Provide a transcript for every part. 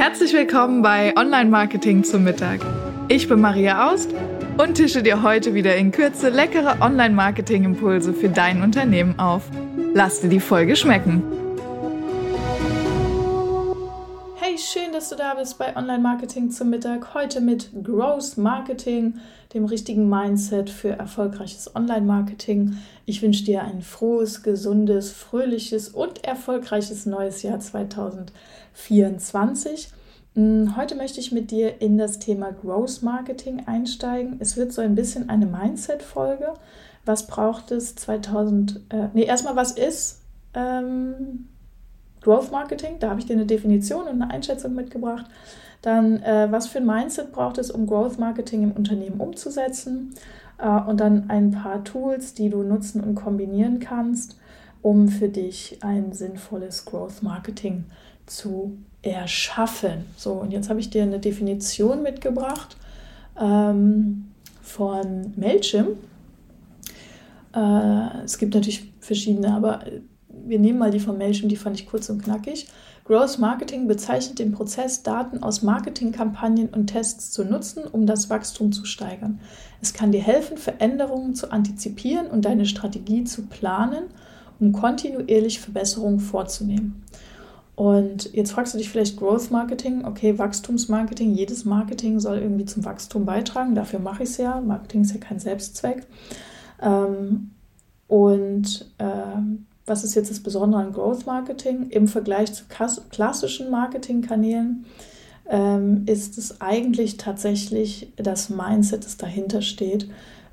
Herzlich willkommen bei Online Marketing zum Mittag. Ich bin Maria Aust und tische dir heute wieder in Kürze leckere Online Marketing Impulse für dein Unternehmen auf. Lass dir die Folge schmecken. Hey, schön, dass du da bist bei Online Marketing zum Mittag. Heute mit Growth Marketing, dem richtigen Mindset für erfolgreiches Online Marketing. Ich wünsche dir ein frohes, gesundes, fröhliches und erfolgreiches neues Jahr 2020. 24. Mm, heute möchte ich mit dir in das Thema Growth Marketing einsteigen. Es wird so ein bisschen eine Mindset-Folge. Was braucht es 2000? Äh, nee, erstmal, was ist ähm, Growth Marketing? Da habe ich dir eine Definition und eine Einschätzung mitgebracht. Dann, äh, was für ein Mindset braucht es, um Growth Marketing im Unternehmen umzusetzen? Äh, und dann ein paar Tools, die du nutzen und kombinieren kannst, um für dich ein sinnvolles Growth Marketing zu zu erschaffen. So, und jetzt habe ich dir eine Definition mitgebracht ähm, von Mailchimp. Äh, es gibt natürlich verschiedene, aber wir nehmen mal die von Mailchimp, die fand ich kurz und knackig. Growth Marketing bezeichnet den Prozess, Daten aus Marketingkampagnen und Tests zu nutzen, um das Wachstum zu steigern. Es kann dir helfen, Veränderungen zu antizipieren und deine Strategie zu planen, um kontinuierlich Verbesserungen vorzunehmen. Und jetzt fragst du dich vielleicht Growth Marketing, okay, Wachstumsmarketing, jedes Marketing soll irgendwie zum Wachstum beitragen, dafür mache ich es ja. Marketing ist ja kein Selbstzweck. Ähm, und ähm, was ist jetzt das Besondere an Growth Marketing? Im Vergleich zu klassischen Marketingkanälen ähm, ist es eigentlich tatsächlich das Mindset, das dahinter steht,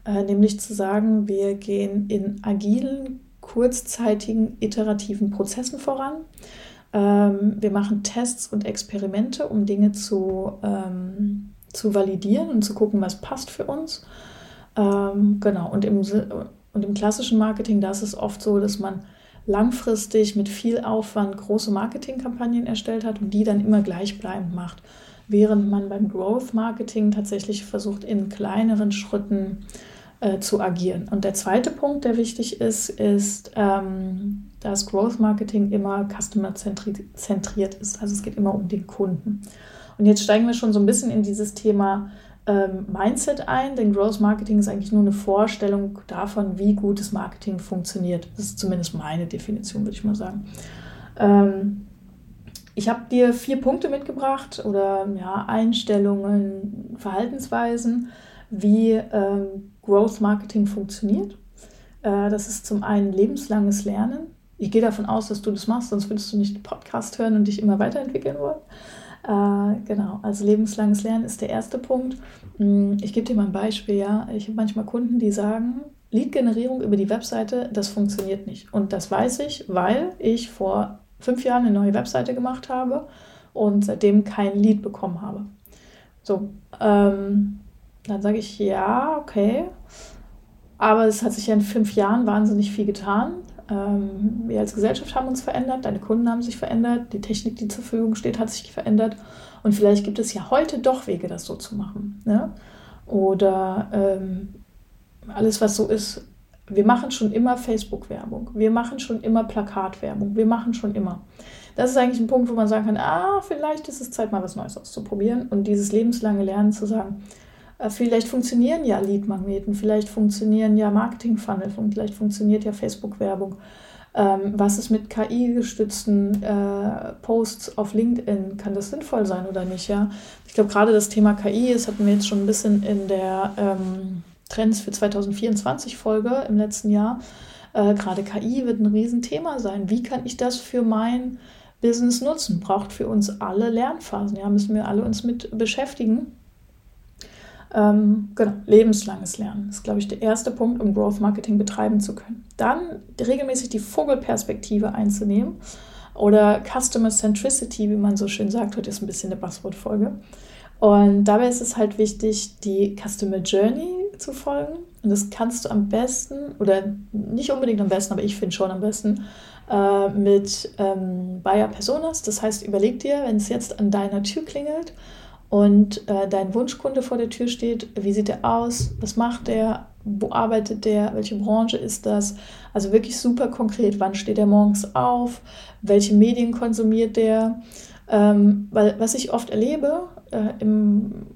äh, nämlich zu sagen, wir gehen in agilen, kurzzeitigen, iterativen Prozessen voran. Ähm, wir machen Tests und Experimente, um Dinge zu, ähm, zu validieren und zu gucken, was passt für uns. Ähm, genau, und im, und im klassischen Marketing, da ist es oft so, dass man langfristig mit viel Aufwand große Marketingkampagnen erstellt hat und die dann immer gleichbleibend macht. Während man beim Growth Marketing tatsächlich versucht, in kleineren Schritten äh, zu agieren. Und der zweite Punkt, der wichtig ist, ist, ähm, dass Growth Marketing immer customer-zentriert ist. Also es geht immer um den Kunden. Und jetzt steigen wir schon so ein bisschen in dieses Thema ähm, Mindset ein, denn Growth Marketing ist eigentlich nur eine Vorstellung davon, wie gutes Marketing funktioniert. Das ist zumindest meine Definition, würde ich mal sagen. Ähm, ich habe dir vier Punkte mitgebracht oder ja, Einstellungen, Verhaltensweisen, wie ähm, Growth Marketing funktioniert. Äh, das ist zum einen lebenslanges Lernen. Ich gehe davon aus, dass du das machst, sonst würdest du nicht Podcast hören und dich immer weiterentwickeln wollen. Äh, genau, also lebenslanges Lernen ist der erste Punkt. Hm, ich gebe dir mal ein Beispiel, ja. Ich habe manchmal Kunden, die sagen, Lead-Generierung über die Webseite, das funktioniert nicht. Und das weiß ich, weil ich vor fünf Jahren eine neue Webseite gemacht habe und seitdem kein Lead bekommen habe. So, ähm, dann sage ich, ja, okay. Aber es hat sich ja in fünf Jahren wahnsinnig viel getan. Ähm, wir als Gesellschaft haben uns verändert, deine Kunden haben sich verändert, die Technik, die zur Verfügung steht, hat sich verändert. Und vielleicht gibt es ja heute doch Wege, das so zu machen. Ne? Oder ähm, alles, was so ist, wir machen schon immer Facebook-Werbung, wir machen schon immer Plakatwerbung, wir machen schon immer. Das ist eigentlich ein Punkt, wo man sagen kann, ah, vielleicht ist es Zeit, mal was Neues auszuprobieren und dieses lebenslange Lernen zu sagen, vielleicht funktionieren ja Lead-Magneten, vielleicht funktionieren ja Marketing-Funnel, vielleicht funktioniert ja Facebook-Werbung. Ähm, was ist mit KI-gestützten äh, Posts auf LinkedIn? Kann das sinnvoll sein oder nicht? Ja? Ich glaube, gerade das Thema KI, das hatten wir jetzt schon ein bisschen in der ähm, Trends für 2024 Folge im letzten Jahr. Äh, gerade KI wird ein Riesenthema sein. Wie kann ich das für mein Business nutzen? Braucht für uns alle Lernphasen. Ja, müssen wir alle uns mit beschäftigen. Ähm, genau, lebenslanges Lernen ist, glaube ich, der erste Punkt, um Growth Marketing betreiben zu können. Dann regelmäßig die Vogelperspektive einzunehmen oder Customer Centricity, wie man so schön sagt. Heute ist ein bisschen eine Buzzword-Folge. Und dabei ist es halt wichtig, die Customer Journey zu folgen. Und das kannst du am besten, oder nicht unbedingt am besten, aber ich finde schon am besten, äh, mit ähm, Buyer Personas. Das heißt, überleg dir, wenn es jetzt an deiner Tür klingelt und äh, dein Wunschkunde vor der Tür steht, wie sieht er aus, was macht er, wo arbeitet der, welche Branche ist das? Also wirklich super konkret, wann steht er morgens auf, welche Medien konsumiert der, Ähm, weil was ich oft erlebe, äh, im,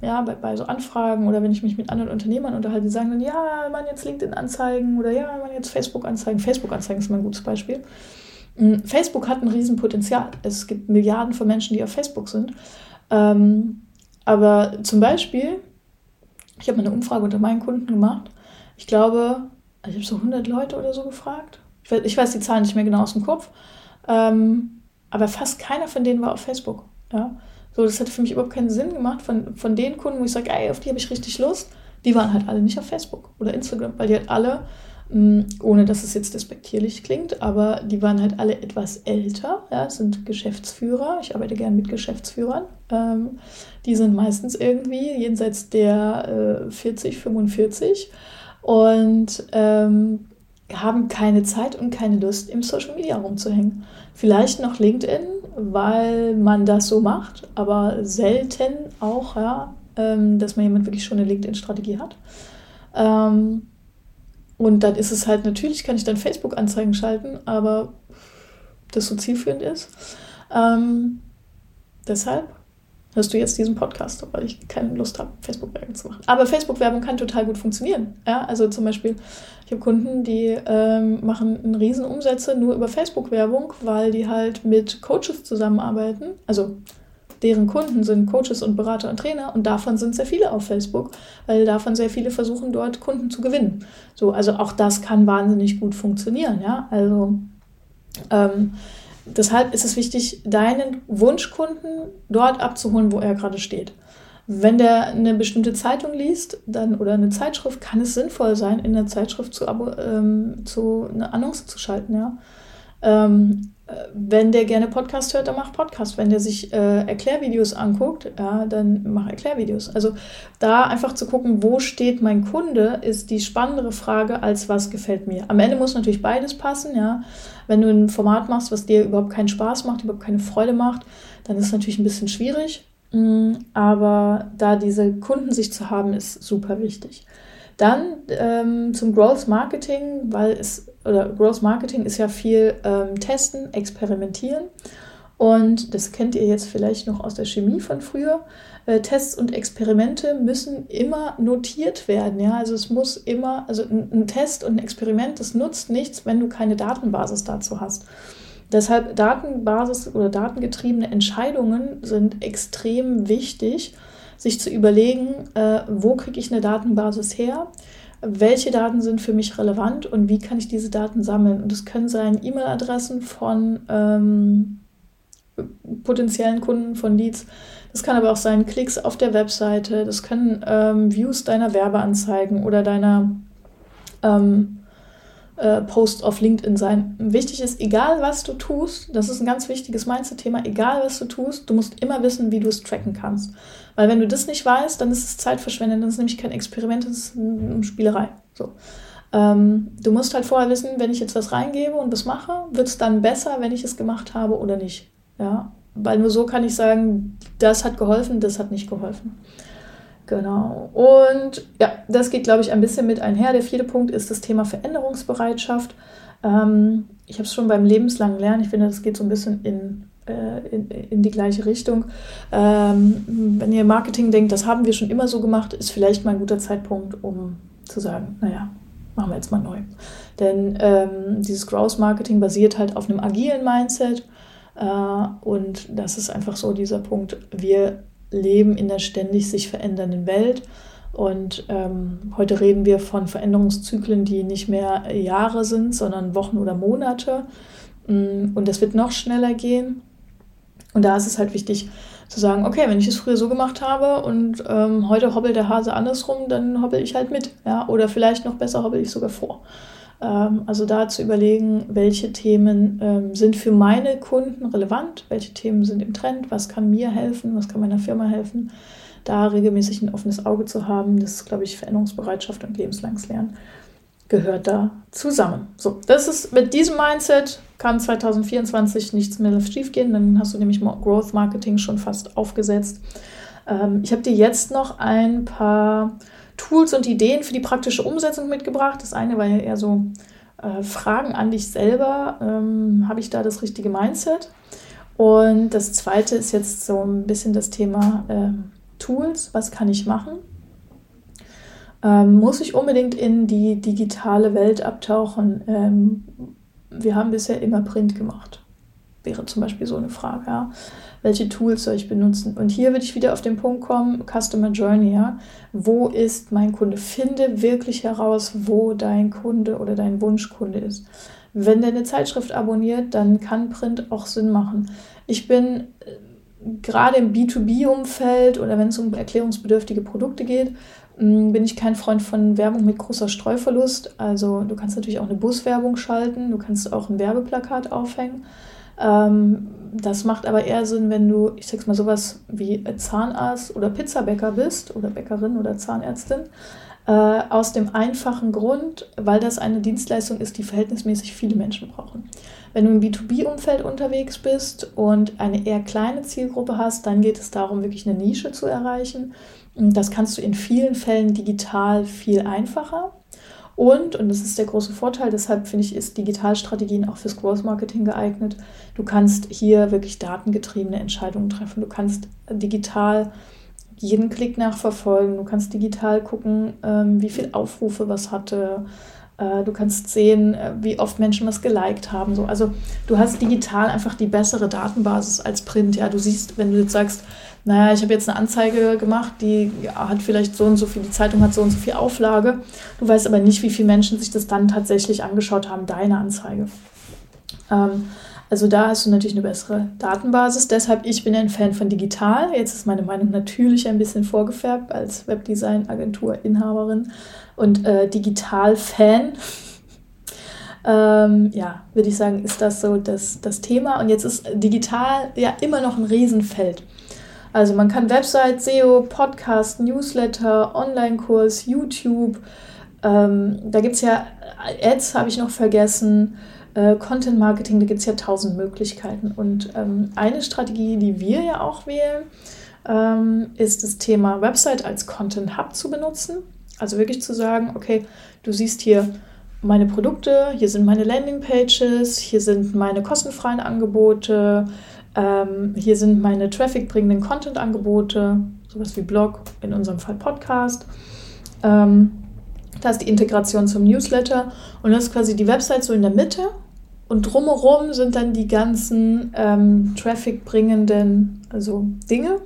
ja, bei, bei, so Anfragen oder wenn ich mich mit anderen Unternehmern unterhalte, die sagen dann, ja, man jetzt LinkedIn-Anzeigen oder ja, man jetzt Facebook-Anzeigen. Facebook-Anzeigen ist mal ein gutes Beispiel. Ähm, Facebook hat ein Riesenpotenzial. Es gibt Milliarden von Menschen, die auf Facebook sind. Ähm, aber zum Beispiel, ich habe mal eine Umfrage unter meinen Kunden gemacht. Ich glaube, ich habe so 100 Leute oder so gefragt. Ich weiß, ich weiß, die Zahlen nicht mehr genau aus dem Kopf. Ähm, aber fast keiner von denen war auf Facebook. Ja? So, das hätte für mich überhaupt keinen Sinn gemacht. Von, von den Kunden, wo ich sage, ey, auf die habe ich richtig Lust, die waren halt alle nicht auf Facebook oder Instagram, weil die halt alle, mh, mm, ohne dass es jetzt despektierlich klingt, aber die waren halt alle etwas älter, ja, sind Geschäftsführer. Ich arbeite gern mit Geschäftsführern. Ähm, die sind meistens irgendwie jenseits der äh, 40, 45 und ähm, haben keine Zeit und keine Lust, im Social Media rumzuhängen. Vielleicht noch LinkedIn, weil man das so macht, aber selten auch, ja, ähm, dass man jemand wirklich schon eine LinkedIn-Strategie hat. Ähm, und dann ist es halt, natürlich kann ich dann Facebook-Anzeigen schalten, aber das so zielführend ist. Ähm, deshalb hörst du jetzt diesen Podcast, weil ich keine Lust habe, Facebook-Werbung zu machen. Aber Facebook-Werbung kann total gut funktionieren. Ja, also zum Beispiel, ich habe Kunden, die ähm, machen einen riesen Umsätze nur über Facebook-Werbung, weil die halt mit Coaches zusammenarbeiten. Also deren Kunden sind Coaches und Berater und Trainer und davon sind sehr viele auf Facebook, weil davon sehr viele versuchen, dort Kunden zu gewinnen. So, also auch das kann wahnsinnig gut funktionieren. Ja, also ähm, deshalb ist es wichtig, deinen Wunschkunden dort abzuholen, wo er gerade steht. Wenn der eine bestimmte Zeitung liest dann, oder eine Zeitschrift, kann es sinnvoll sein, in der Zeitschrift zu, ähm, zu eine Annonce zu schalten. Ja? Ähm, wenn der gerne Podcast hört, dann mach Podcast. Wenn der sich äh, Erklärvideos anguckt, ja, dann mach Erklärvideos. Also da einfach zu gucken, wo steht mein Kunde, ist die spannendere Frage, als was gefällt mir. Am Ende muss natürlich beides passen, ja. Wenn du ein Format machst, was dir überhaupt keinen Spaß macht, überhaupt keine Freude macht, dann ist es natürlich ein bisschen schwierig. Mm, aber da diese Kundensicht zu haben, ist super wichtig. Dann ähm, zum Growth Marketing, weil es, oder Growth Marketing ist ja viel ähm, testen, experimentieren. Und das kennt ihr jetzt vielleicht noch aus der Chemie von früher. Äh, Tests und Experimente müssen immer notiert werden. Ja? Also es muss immer, also ein, ein Test und ein Experiment, das nutzt nichts, wenn du keine Datenbasis dazu hast. Deshalb Datenbasis oder datengetriebene Entscheidungen sind extrem wichtig sich zu überlegen, äh, wo kriege ich eine Datenbasis her, welche Daten sind für mich relevant und wie kann ich diese Daten sammeln. Und es können sein E-Mail-Adressen von ähm, potenziellen Kunden von Leads. Das kann aber auch sein Klicks auf der Webseite. Das können ähm, Views deiner Werbeanzeigen oder deiner ähm, äh, Post auf LinkedIn sein. Wichtig ist, egal was du tust, das ist ein ganz wichtiges Mindset-Thema, egal was du tust, du musst immer wissen, wie du es tracken kannst. Weil wenn du das nicht weißt, dann ist es Zeitverschwendung, dann ist es nämlich kein Experiment, das ist eine Spielerei. So. Ähm, du musst halt vorher wissen, wenn ich jetzt was reingebe und das mache, wird es dann besser, wenn ich es gemacht habe oder nicht. Ja? Weil nur so kann ich sagen, das hat geholfen, das hat nicht geholfen. Genau. Und ja, das geht, glaube ich, ein bisschen mit einher. Der vierte Punkt ist das Thema Veränderungsbereitschaft. Ähm, ich habe es schon beim lebenslangen Lernen. Ich finde, das geht so ein bisschen in, äh, in, in, die gleiche Richtung. Ähm, wenn ihr Marketing denkt, das haben wir schon immer so gemacht, ist vielleicht mal ein guter Zeitpunkt, um zu sagen, naja, machen wir jetzt mal neu. Denn ähm, dieses Growth Marketing basiert halt auf einem agilen Mindset. Äh, und das ist einfach so dieser Punkt. Wir leben in der ständig sich verändernden Welt. Und ähm, heute reden wir von Veränderungszyklen, die nicht mehr Jahre sind, sondern Wochen oder Monate. Mm, und das wird noch schneller gehen. Und da ist es halt wichtig zu sagen, okay, wenn ich es früher so gemacht habe und ähm, heute hobbelt der Hase andersrum, dann hobbel ich halt mit. Ja? Oder vielleicht noch besser hobbel ich sogar vor. Ähm, also da zu überlegen, welche Themen ähm, sind für meine Kunden relevant, welche Themen sind im Trend, was kann mir helfen, was kann meiner Firma helfen. Da regelmäßig ein offenes Auge zu haben, das ist, glaube ich, Veränderungsbereitschaft und lebenslanges Lernen gehört da zusammen. So, das ist mit diesem Mindset kann 2024 nichts mehr schief gehen, dann hast du nämlich Growth Marketing schon fast aufgesetzt. Ähm, ich habe dir jetzt noch ein paar Tools und Ideen für die praktische Umsetzung mitgebracht. Das eine war ja eher so äh, Fragen an dich selber. Ähm, Habe ich da das richtige Mindset? Und das zweite ist jetzt so ein bisschen das Thema äh, Tools. Was kann ich machen? Ähm, muss ich unbedingt in die digitale Welt abtauchen? Ähm, wir haben bisher immer Print gemacht. Wäre zum Beispiel so eine Frage. Ja. Welche Tools soll ich benutzen? Und hier würde ich wieder auf den Punkt kommen, Customer Journey. Ja. Wo ist mein Kunde? Finde wirklich heraus, wo dein Kunde oder dein Wunschkunde ist. Wenn der eine Zeitschrift abonniert, dann kann Print auch Sinn machen. Ich bin äh, gerade im B2B-Umfeld oder wenn es um erklärungsbedürftige Produkte geht, mm, bin ich kein Freund von Werbung mit großer Streuverlust. Also du kannst natürlich auch eine Buswerbung schalten, du kannst auch ein Werbeplakat aufhängen. Ähm, das macht aber eher Sinn, wenn du, ich sag's mal, sowas wie Zahnarzt oder Pizzabäcker bist oder Bäckerin oder Zahnärztin. Äh, aus dem einfachen Grund, weil das eine Dienstleistung ist, die verhältnismäßig viele Menschen brauchen. Wenn du im B2B-Umfeld unterwegs bist und eine eher kleine Zielgruppe hast, dann geht es darum, wirklich eine Nische zu erreichen. Und das kannst du in vielen Fällen digital viel einfacher. Und, und das ist der große Vorteil, deshalb finde ich, ist Digitalstrategien auch fürs Growth Marketing geeignet. Du kannst hier wirklich datengetriebene Entscheidungen treffen. Du kannst digital jeden Klick nachverfolgen. Du kannst digital gucken, ähm, wie viele Aufrufe was hatte. Äh, du kannst sehen, äh, wie oft Menschen was geliked haben. So. Also du hast digital einfach die bessere Datenbasis als Print. Ja, du siehst, wenn du jetzt sagst, naja, ich habe jetzt eine Anzeige gemacht, die ja, hat vielleicht so und so viel, die Zeitung hat so und so viel Auflage. Du weißt aber nicht, wie viele Menschen sich das dann tatsächlich angeschaut haben, deine Anzeige. Ähm, also da hast du natürlich eine bessere Datenbasis. Deshalb, ich bin ein Fan von digital. Jetzt ist meine Meinung natürlich ein bisschen vorgefärbt als Webdesign-Agentur-Inhaberin und äh, Digital-Fan. ähm, ja, würde ich sagen, ist das so das, das Thema. Und jetzt ist digital ja immer noch ein Riesenfeld. Also man kann Website, SEO, Podcast, Newsletter, Online-Kurs, YouTube. Ähm, da gibt es ja Ads, habe ich noch vergessen. Äh, Content Marketing, da gibt es ja tausend Möglichkeiten. Und ähm, eine Strategie, die wir ja auch wählen, ähm, ist das Thema Website als Content Hub zu benutzen. Also wirklich zu sagen, okay, du siehst hier meine Produkte, hier sind meine Landing Pages, hier sind meine kostenfreien Angebote, ähm, hier sind meine Traffic-bringenden Content-Angebote, sowas wie Blog, in unserem Fall Podcast. Ähm, da ist die Integration zum Newsletter und das ist quasi die Website so in der Mitte. Und drumherum sind dann die ganzen ähm, Traffic-bringenden also Dinge.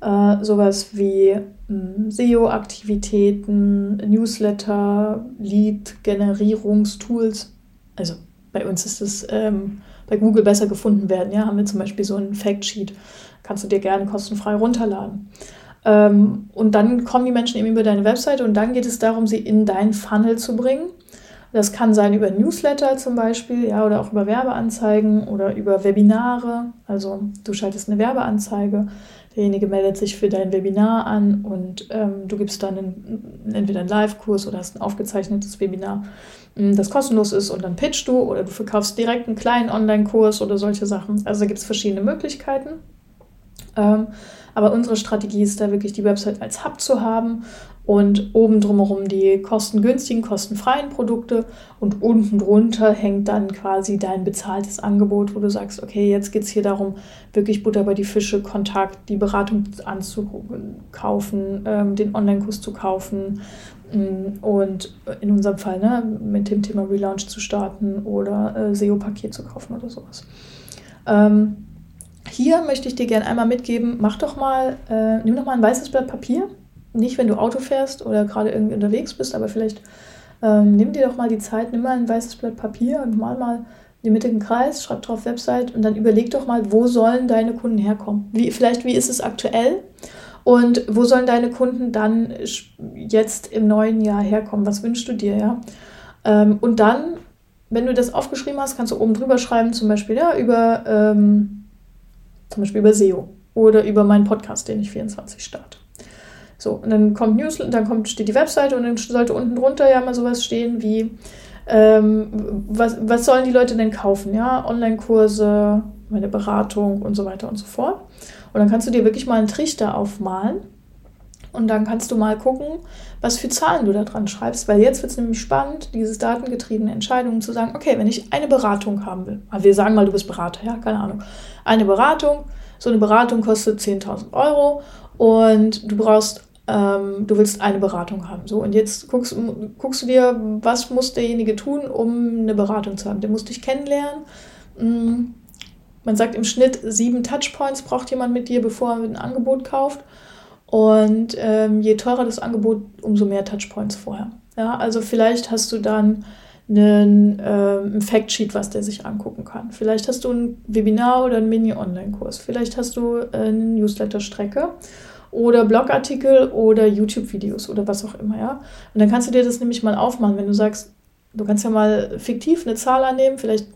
Äh, sowas wie hm, SEO-Aktivitäten, Newsletter, Lead-Generierungstools. Also bei uns ist es ähm, bei Google besser gefunden werden. Ja, haben wir zum Beispiel so ein Factsheet. Kannst du dir gerne kostenfrei runterladen. Ähm, und dann kommen die Menschen eben über deine Webseite und dann geht es darum, sie in deinen Funnel zu bringen. Das kann sein über Newsletter zum Beispiel, ja, oder auch über Werbeanzeigen oder über Webinare. Also du schaltest eine Werbeanzeige, derjenige meldet sich für dein Webinar an und ähm, du gibst dann einen, entweder einen Live-Kurs oder hast ein aufgezeichnetes Webinar das kostenlos ist und dann pitchst du oder du verkaufst direkt einen kleinen Online-Kurs oder solche Sachen. Also da gibt es verschiedene Möglichkeiten. Ähm, aber unsere Strategie ist da wirklich die Website als Hub zu haben und oben drumherum die kostengünstigen, kostenfreien Produkte und unten drunter hängt dann quasi dein bezahltes Angebot, wo du sagst, okay, jetzt geht es hier darum, wirklich Butter bei die Fische, Kontakt, die Beratung anzukaufen, ähm, den Online-Kurs zu kaufen Mm, und in unserem Fall ne, mit dem Thema Relaunch zu starten oder äh, SEO-Paket zu kaufen oder sowas. Ähm, hier möchte ich dir gerne einmal mitgeben, mach doch mal, äh, nimm doch mal ein weißes Blatt Papier. Nicht, wenn du Auto fährst oder gerade irgendwie unterwegs bist, aber vielleicht ähm, nimm dir doch mal die Zeit, nimm mal ein weißes Blatt Papier und mal mal in den mittigen Kreis, schreib drauf Website und dann überleg doch mal, wo sollen deine Kunden herkommen? Wie, vielleicht, wie ist es aktuell? Und wo sollen deine Kunden dann jetzt im neuen Jahr herkommen? Was wünschst du dir, ja? Ähm, und dann, wenn du das aufgeschrieben hast, kannst du oben drüber schreiben, zum Beispiel ja, über, ähm, zum Beispiel über SEO oder über meinen Podcast, den ich 24 starte. So, und dann kommt News, dann kommt, steht die Webseite und dann sollte unten drunter ja mal sowas stehen wie, ähm, was, was sollen die Leute denn kaufen? Ja, Online-Kurse, meine Beratung und so weiter und so fort. Und dann kannst du dir wirklich mal einen Trichter aufmalen, Und dann kannst du mal gucken, was für Zahlen du da dran schreibst, weil jetzt wird es nämlich spannend, diese datengetriebene Entscheidungen zu sagen, okay, wenn ich eine Beratung haben will, also wir sagen mal, du bist Berater, ja, keine Ahnung, eine Beratung, so eine Beratung kostet 10.000 Euro und du brauchst, ähm, du willst eine Beratung haben, so und jetzt guckst, guckst du dir, was muss derjenige tun, um eine Beratung zu haben. Der muss dich kennenlernen. Mm, man sagt im Schnitt sieben Touchpoints braucht jemand mit dir, bevor er ein Angebot kauft. Und ähm, je teurer das Angebot, umso mehr Touchpoints vorher. Ja, also vielleicht hast du dann einen, äh, Factsheet, was der sich angucken kann. Vielleicht hast du ein Webinar oder einen Mini-Online-Kurs. Vielleicht hast du äh, eine Newsletter-Strecke oder Blogartikel oder YouTube-Videos oder was auch immer, ja. Und dann kannst du dir das nämlich mal aufmachen, wenn du sagst, du kannst ja mal fiktiv eine Zahl annehmen, vielleicht,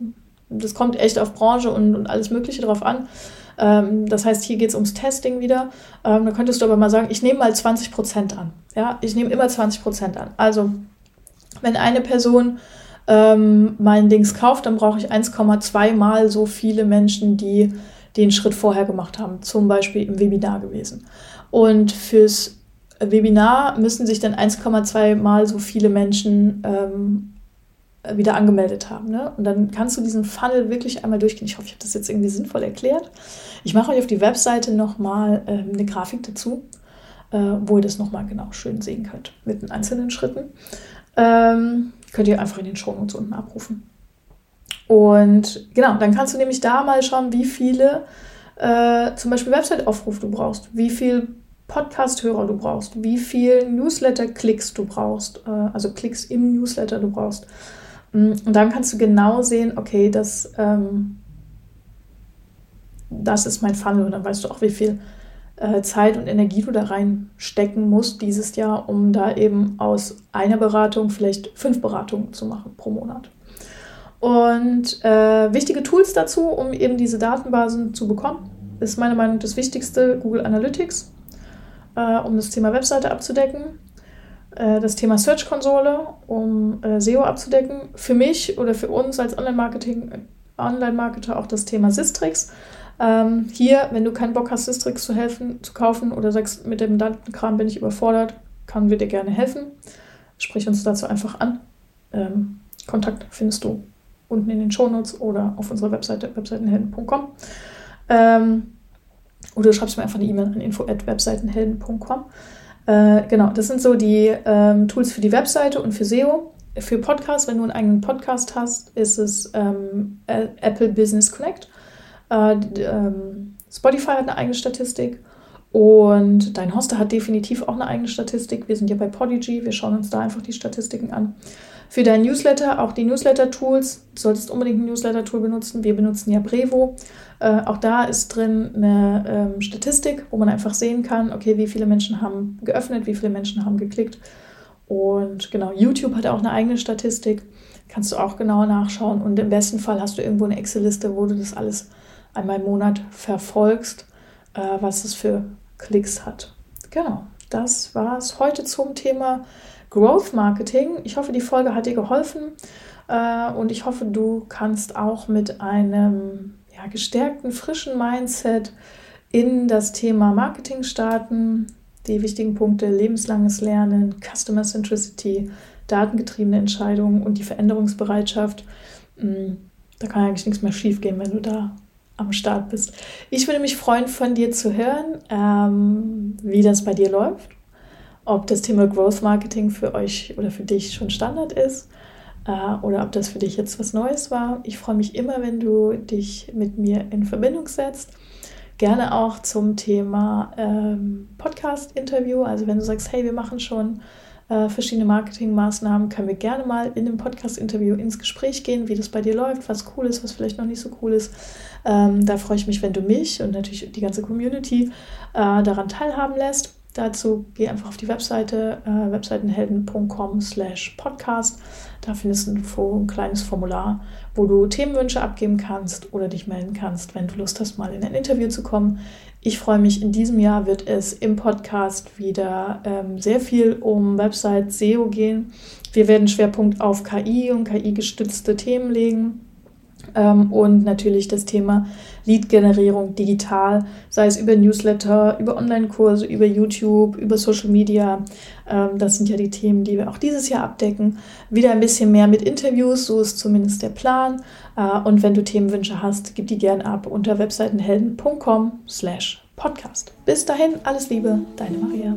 das kommt echt auf Branche und, und alles Mögliche drauf an. Ähm, das heißt, hier geht es ums Testing wieder. Ähm, da könntest du aber mal sagen, ich nehme mal 20 Prozent an. Ja, ich nehme immer 20 Prozent an. Also, wenn eine Person ähm, mein Dings kauft, dann brauche ich 1,2 mal so viele Menschen, die den Schritt vorher gemacht haben, zum Beispiel im Webinar gewesen. Und fürs Webinar müssen sich dann 1,2 mal so viele Menschen ähm, wieder angemeldet haben. Ne? Und dann kannst du diesen Funnel wirklich einmal durchgehen. Ich hoffe, ich habe das jetzt irgendwie sinnvoll erklärt. Ich mache euch auf die Webseite nochmal ähm, eine Grafik dazu, äh, wo ihr das nochmal genau schön sehen könnt mit den einzelnen Schritten. Ähm, könnt ihr einfach in den Shownotes unten abrufen. Und genau, dann kannst du nämlich da mal schauen, wie viele äh, zum Beispiel Website-Aufruf du brauchst, wie viel Podcast-Hörer du brauchst, wie viel Newsletter-Klicks du brauchst, äh, also Klicks im Newsletter du brauchst. Mm, und dann kannst du genau sehen, okay, das, ähm, das ist mein Funnel. Und dann weißt du auch, wie viel äh, Zeit und Energie du da reinstecken musst dieses Jahr, um da eben aus einer Beratung vielleicht fünf Beratungen zu machen pro Monat. Und äh, wichtige Tools dazu, um eben diese Datenbasen zu bekommen, ist meiner Meinung nach das Wichtigste Google Analytics, äh, um das Thema Webseite abzudecken. Äh, das Thema Search-Konsole, um äh, SEO abzudecken. Für mich oder für uns als Online-Marketing, Online-Marketer auch das Thema Sistrix. Ähm, hier, wenn du keinen Bock hast, Sistrix zu helfen, zu kaufen oder sagst, mit dem Datenkram bin ich überfordert, kann wir dir gerne helfen. Sprich uns dazu einfach an. Ähm, Kontakt findest du unten in den Shownotes oder auf unserer Webseite webseitenhelden.com. Ähm, oder du schreibst mir einfach eine E-Mail an info@webseitenhelden.com. Äh, genau, das sind so die ähm, Tools für die Webseite und für SEO. Für Podcasts, wenn du einen eigenen Podcast hast, ist es ähm, Apple Business Connect. Äh, ähm, Spotify hat eine eigene Statistik und dein Hoster hat definitiv auch eine eigene Statistik. Wir sind ja bei Podigy, wir schauen uns da einfach die Statistiken an. Für dein Newsletter, auch die Newsletter-Tools, du solltest unbedingt ein Newsletter-Tool benutzen. Wir benutzen ja Brevo. Äh, auch da ist drin eine ähm, Statistik, wo man einfach sehen kann, okay, wie viele Menschen haben geöffnet, wie viele Menschen haben geklickt. Und genau, YouTube hat auch eine eigene Statistik. Kannst du auch genauer nachschauen. Und im besten Fall hast du irgendwo eine Excel-Liste, wo du das alles einmal im Monat verfolgst, äh, was es für Klicks hat. Genau, das war es heute zum Thema Growth Marketing. Ich hoffe, die Folge hat dir geholfen äh, und ich hoffe, du kannst auch mit einem ja, gestärkten, frischen Mindset in das Thema Marketing starten. Die wichtigen Punkte lebenslanges Lernen, Customer Centricity, datengetriebene Entscheidungen und die Veränderungsbereitschaft. Hm, da kann eigentlich nichts mehr schief gehen, wenn du da am Start bist. Ich würde mich freuen, von dir zu hören, ähm, wie das bei dir läuft, ob das Thema Growth Marketing für euch oder für dich schon Standard ist äh, oder ob das für dich jetzt was Neues war. Ich freue mich immer, wenn du dich mit mir in Verbindung setzt. Gerne auch zum Thema ähm, Podcast-Interview. Also wenn du sagst, hey, wir machen schon äh, verschiedene Marketingmaßnahmen, können wir gerne mal in einem Podcast-Interview ins Gespräch gehen, wie das bei dir läuft, was cool ist, was vielleicht noch nicht so cool ist. Ähm, da freue ich mich, wenn du mich und natürlich die ganze Community äh, daran teilhaben lässt. Dazu geh einfach auf die Webseite äh, webseitenhelden.com slash podcast. Da findest du ein kleines Formular, wo du Themenwünsche abgeben kannst oder dich melden kannst, wenn du Lust hast, mal in ein Interview zu kommen. Ich freue mich, in diesem Jahr wird es im Podcast wieder ähm, sehr viel um Website SEO gehen. Wir werden Schwerpunkt auf KI und KI-gestützte Themen legen. Ähm, und natürlich das Thema Lead-Generierung digital, sei es über Newsletter, über Online-Kurse, über YouTube, über Social Media. Ähm, das sind ja die Themen, die wir auch dieses Jahr abdecken. Wieder ein bisschen mehr mit Interviews, so ist zumindest der Plan. Äh, und wenn du Themenwünsche hast, gib die gern ab unter webseitenhelden.com slash podcast. Bis dahin, alles Liebe, deine Maria.